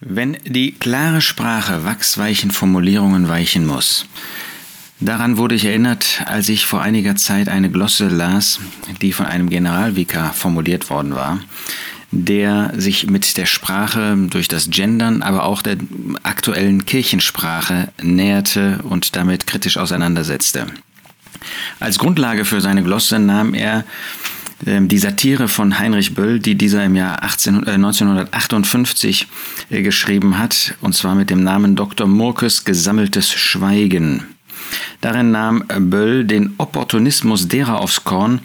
Wenn die klare Sprache wachsweichen Formulierungen weichen muss. Daran wurde ich erinnert, als ich vor einiger Zeit eine Glosse las, die von einem Generalvikar formuliert worden war, der sich mit der Sprache durch das Gendern, aber auch der aktuellen Kirchensprache näherte und damit kritisch auseinandersetzte. Als Grundlage für seine Glosse nahm er die Satire von Heinrich Böll, die dieser im Jahr 18, äh, 1958 äh, geschrieben hat, und zwar mit dem Namen Dr. Murkes Gesammeltes Schweigen. Darin nahm Böll den Opportunismus derer aufs Korn,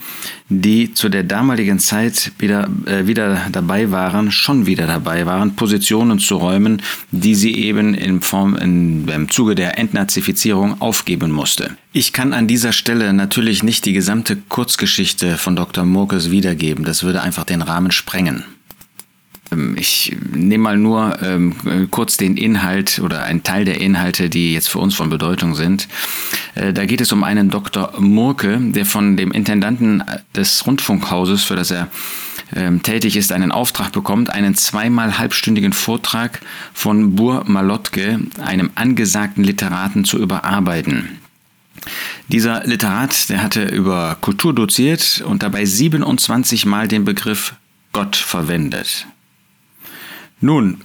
die zu der damaligen Zeit wieder, äh, wieder dabei waren, schon wieder dabei waren, Positionen zu räumen, die sie eben in Form, in, im Zuge der Entnazifizierung aufgeben musste. Ich kann an dieser Stelle natürlich nicht die gesamte Kurzgeschichte von Dr. Murkes wiedergeben, das würde einfach den Rahmen sprengen. Ähm, ich nehme mal nur ähm, kurz den Inhalt oder einen Teil der Inhalte, die jetzt für uns von Bedeutung sind. Äh, da geht es um einen Dr. Murke, der von dem Intendanten des Rundfunkhauses, für das er ähm, tätig ist, einen Auftrag bekommt, einen zweimal halbstündigen Vortrag von Bur Malotke, einem angesagten Literaten, zu überarbeiten. Dieser Literat, der hatte über Kultur doziert und dabei 27 Mal den Begriff Gott verwendet. Nun,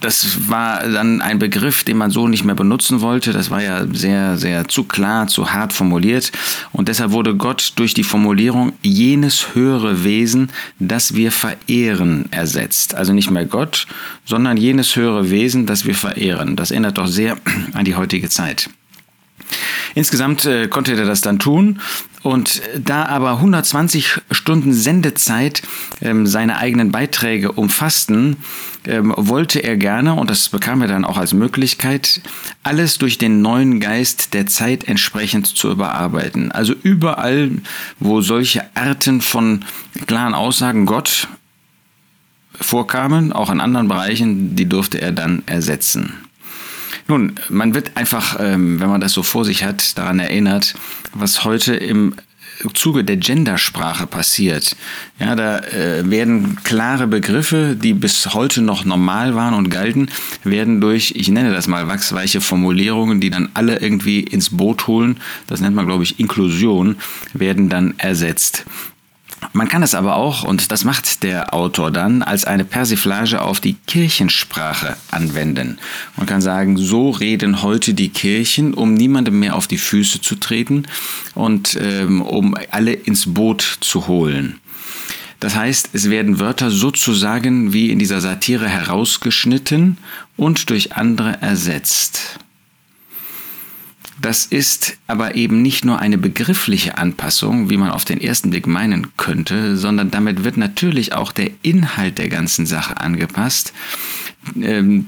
das war dann ein Begriff, den man so nicht mehr benutzen wollte. Das war ja sehr, sehr zu klar, zu hart formuliert. Und deshalb wurde Gott durch die Formulierung jenes höhere Wesen, das wir verehren, ersetzt. Also nicht mehr Gott, sondern jenes höhere Wesen, das wir verehren. Das erinnert doch sehr an die heutige Zeit. Insgesamt äh, konnte er das dann tun. Und da aber 120 Stunden Sendezeit ähm, seine eigenen Beiträge umfassten, ähm, wollte er gerne, und das bekam er dann auch als Möglichkeit, alles durch den neuen Geist der Zeit entsprechend zu überarbeiten. Also überall, wo solche Arten von klaren Aussagen Gott vorkamen, auch in anderen Bereichen, die durfte er dann ersetzen. Nun, man wird einfach, ähm, wenn man das so vor sich hat, daran erinnert, was heute im Zuge der Gendersprache passiert. Ja, da äh, werden klare Begriffe, die bis heute noch normal waren und galten, werden durch, ich nenne das mal wachsweiche Formulierungen, die dann alle irgendwie ins Boot holen, das nennt man glaube ich Inklusion, werden dann ersetzt. Man kann es aber auch, und das macht der Autor dann, als eine Persiflage auf die Kirchensprache anwenden. Man kann sagen, so reden heute die Kirchen, um niemandem mehr auf die Füße zu treten und ähm, um alle ins Boot zu holen. Das heißt, es werden Wörter sozusagen wie in dieser Satire herausgeschnitten und durch andere ersetzt. Das ist aber eben nicht nur eine begriffliche Anpassung, wie man auf den ersten Blick meinen könnte, sondern damit wird natürlich auch der Inhalt der ganzen Sache angepasst. Ähm,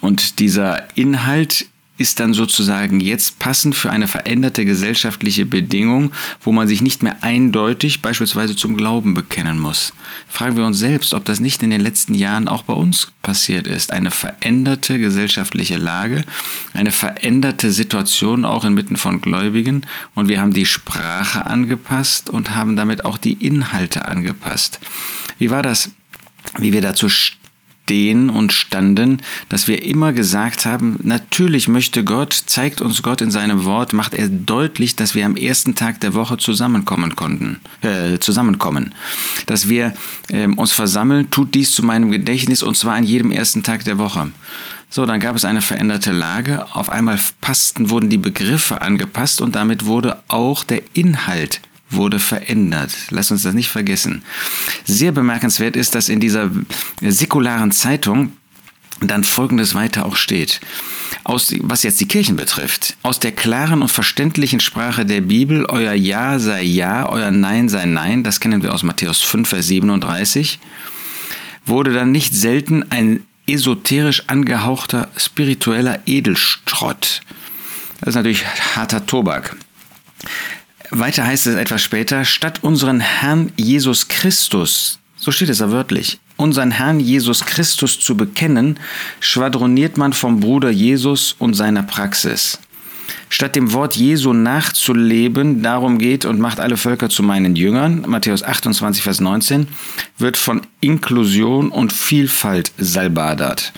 und dieser Inhalt ist dann sozusagen jetzt passend für eine veränderte gesellschaftliche Bedingung, wo man sich nicht mehr eindeutig beispielsweise zum Glauben bekennen muss. Fragen wir uns selbst, ob das nicht in den letzten Jahren auch bei uns passiert ist. Eine veränderte gesellschaftliche Lage, eine veränderte Situation auch inmitten von Gläubigen und wir haben die Sprache angepasst und haben damit auch die Inhalte angepasst. Wie war das? Wie wir dazu stehen und standen, dass wir immer gesagt haben, natürlich möchte Gott, zeigt uns Gott in seinem Wort, macht er deutlich, dass wir am ersten Tag der Woche zusammenkommen konnten, äh, zusammenkommen. Dass wir äh, uns versammeln, tut dies zu meinem Gedächtnis und zwar an jedem ersten Tag der Woche. So, dann gab es eine veränderte Lage. Auf einmal passten, wurden die Begriffe angepasst und damit wurde auch der Inhalt wurde verändert. Lass uns das nicht vergessen. Sehr bemerkenswert ist, dass in dieser säkularen Zeitung dann Folgendes weiter auch steht. Aus, was jetzt die Kirchen betrifft, aus der klaren und verständlichen Sprache der Bibel, euer Ja sei Ja, euer Nein sei Nein, das kennen wir aus Matthäus 5, Vers 37, wurde dann nicht selten ein esoterisch angehauchter spiritueller Edelstrott. Das ist natürlich harter Tobak. Weiter heißt es etwas später, statt unseren Herrn Jesus Christus, so steht es ja wörtlich, unseren Herrn Jesus Christus zu bekennen, schwadroniert man vom Bruder Jesus und seiner Praxis. statt dem Wort Jesu nachzuleben, darum geht und macht alle Völker zu meinen Jüngern, Matthäus 28, Vers 19, wird von Inklusion und Vielfalt salbadert.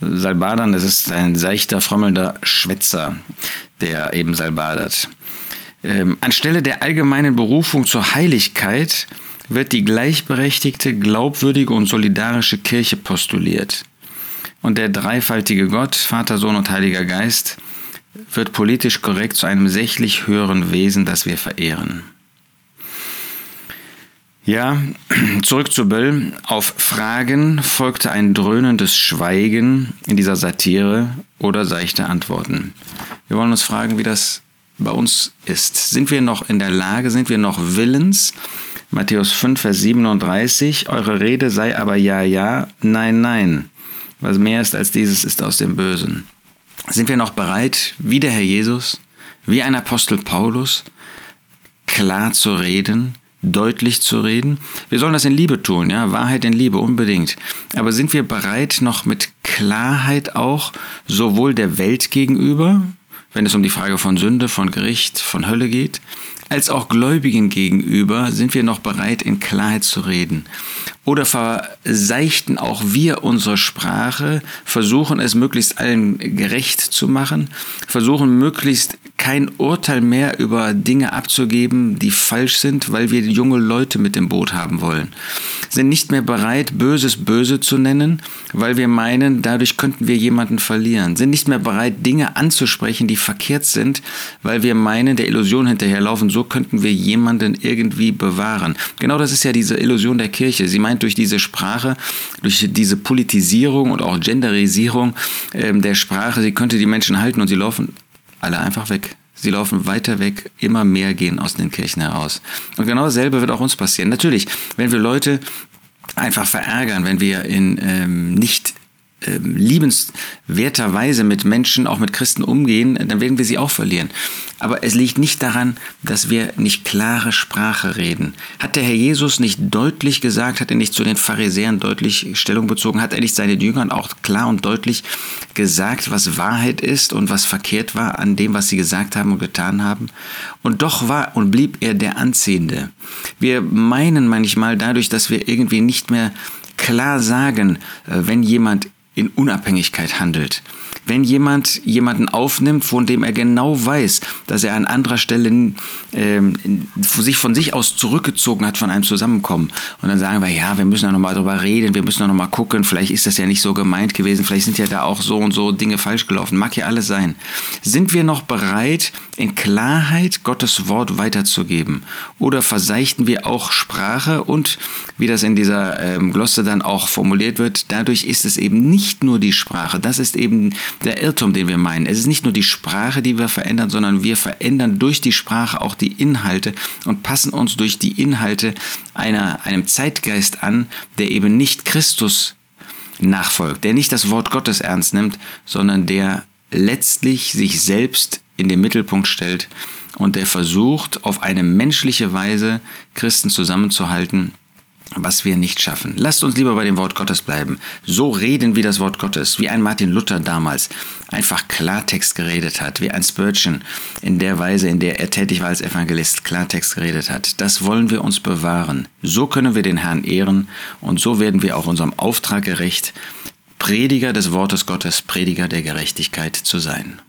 Salbadern, das ist ein seichter, frommelnder Schwätzer, der eben salbadert. Ähm, anstelle der allgemeinen Berufung zur Heiligkeit wird die gleichberechtigte, glaubwürdige und solidarische Kirche postuliert. Und der dreifaltige Gott, Vater, Sohn und Heiliger Geist, wird politisch korrekt zu einem sächlich höheren Wesen, das wir verehren. Ja, zurück zu Böll. Auf Fragen folgte ein dröhnendes Schweigen in dieser Satire oder seichte Antworten. Wir wollen uns fragen, wie das bei uns ist. Sind wir noch in der Lage, sind wir noch willens? Matthäus 5, Vers 37, eure Rede sei aber ja, ja, nein, nein. Was mehr ist als dieses, ist aus dem Bösen. Sind wir noch bereit, wie der Herr Jesus, wie ein Apostel Paulus, klar zu reden, deutlich zu reden? Wir sollen das in Liebe tun, ja, Wahrheit in Liebe, unbedingt. Aber sind wir bereit, noch mit Klarheit auch sowohl der Welt gegenüber, wenn es um die Frage von Sünde, von Gericht, von Hölle geht, als auch Gläubigen gegenüber sind wir noch bereit, in Klarheit zu reden. Oder verseichten auch wir unsere Sprache, versuchen es möglichst allen gerecht zu machen, versuchen möglichst kein Urteil mehr über Dinge abzugeben, die falsch sind, weil wir junge Leute mit dem Boot haben wollen. Sind nicht mehr bereit, Böses böse zu nennen, weil wir meinen, dadurch könnten wir jemanden verlieren. Sind nicht mehr bereit, Dinge anzusprechen, die verkehrt sind, weil wir meinen, der Illusion hinterherlaufen, so könnten wir jemanden irgendwie bewahren. Genau das ist ja diese Illusion der Kirche. Sie meint durch diese Sprache, durch diese Politisierung und auch Genderisierung äh, der Sprache, sie könnte die Menschen halten und sie laufen alle einfach weg. Sie laufen weiter weg, immer mehr gehen aus den Kirchen heraus. Und genau dasselbe wird auch uns passieren. Natürlich, wenn wir Leute einfach verärgern, wenn wir in ähm, nicht ähm, liebenswerterweise mit Menschen, auch mit Christen umgehen, dann werden wir sie auch verlieren. Aber es liegt nicht daran, dass wir nicht klare Sprache reden. Hat der Herr Jesus nicht deutlich gesagt, hat er nicht zu den Pharisäern deutlich Stellung bezogen, hat er nicht seinen Jüngern auch klar und deutlich gesagt, was Wahrheit ist und was verkehrt war an dem, was sie gesagt haben und getan haben? Und doch war und blieb er der Anziehende. Wir meinen manchmal dadurch, dass wir irgendwie nicht mehr klar sagen, äh, wenn jemand in Unabhängigkeit handelt. Wenn jemand jemanden aufnimmt, von dem er genau weiß, dass er an anderer Stelle äh, sich von sich aus zurückgezogen hat von einem Zusammenkommen. Und dann sagen wir, ja, wir müssen da nochmal drüber reden, wir müssen da nochmal gucken, vielleicht ist das ja nicht so gemeint gewesen, vielleicht sind ja da auch so und so Dinge falsch gelaufen, mag ja alles sein. Sind wir noch bereit, in Klarheit Gottes Wort weiterzugeben? Oder verseichten wir auch Sprache und, wie das in dieser ähm, Glosse dann auch formuliert wird, dadurch ist es eben nicht nur die Sprache, das ist eben der Irrtum, den wir meinen. Es ist nicht nur die Sprache, die wir verändern, sondern wir verändern durch die Sprache auch die Inhalte und passen uns durch die Inhalte einer, einem Zeitgeist an, der eben nicht Christus nachfolgt, der nicht das Wort Gottes ernst nimmt, sondern der letztlich sich selbst in den Mittelpunkt stellt und der versucht, auf eine menschliche Weise Christen zusammenzuhalten was wir nicht schaffen. Lasst uns lieber bei dem Wort Gottes bleiben. So reden wie das Wort Gottes, wie ein Martin Luther damals einfach Klartext geredet hat, wie ein Spurgeon in der Weise, in der er tätig war als Evangelist, Klartext geredet hat. Das wollen wir uns bewahren. So können wir den Herrn ehren und so werden wir auch unserem Auftrag gerecht, Prediger des Wortes Gottes, Prediger der Gerechtigkeit zu sein.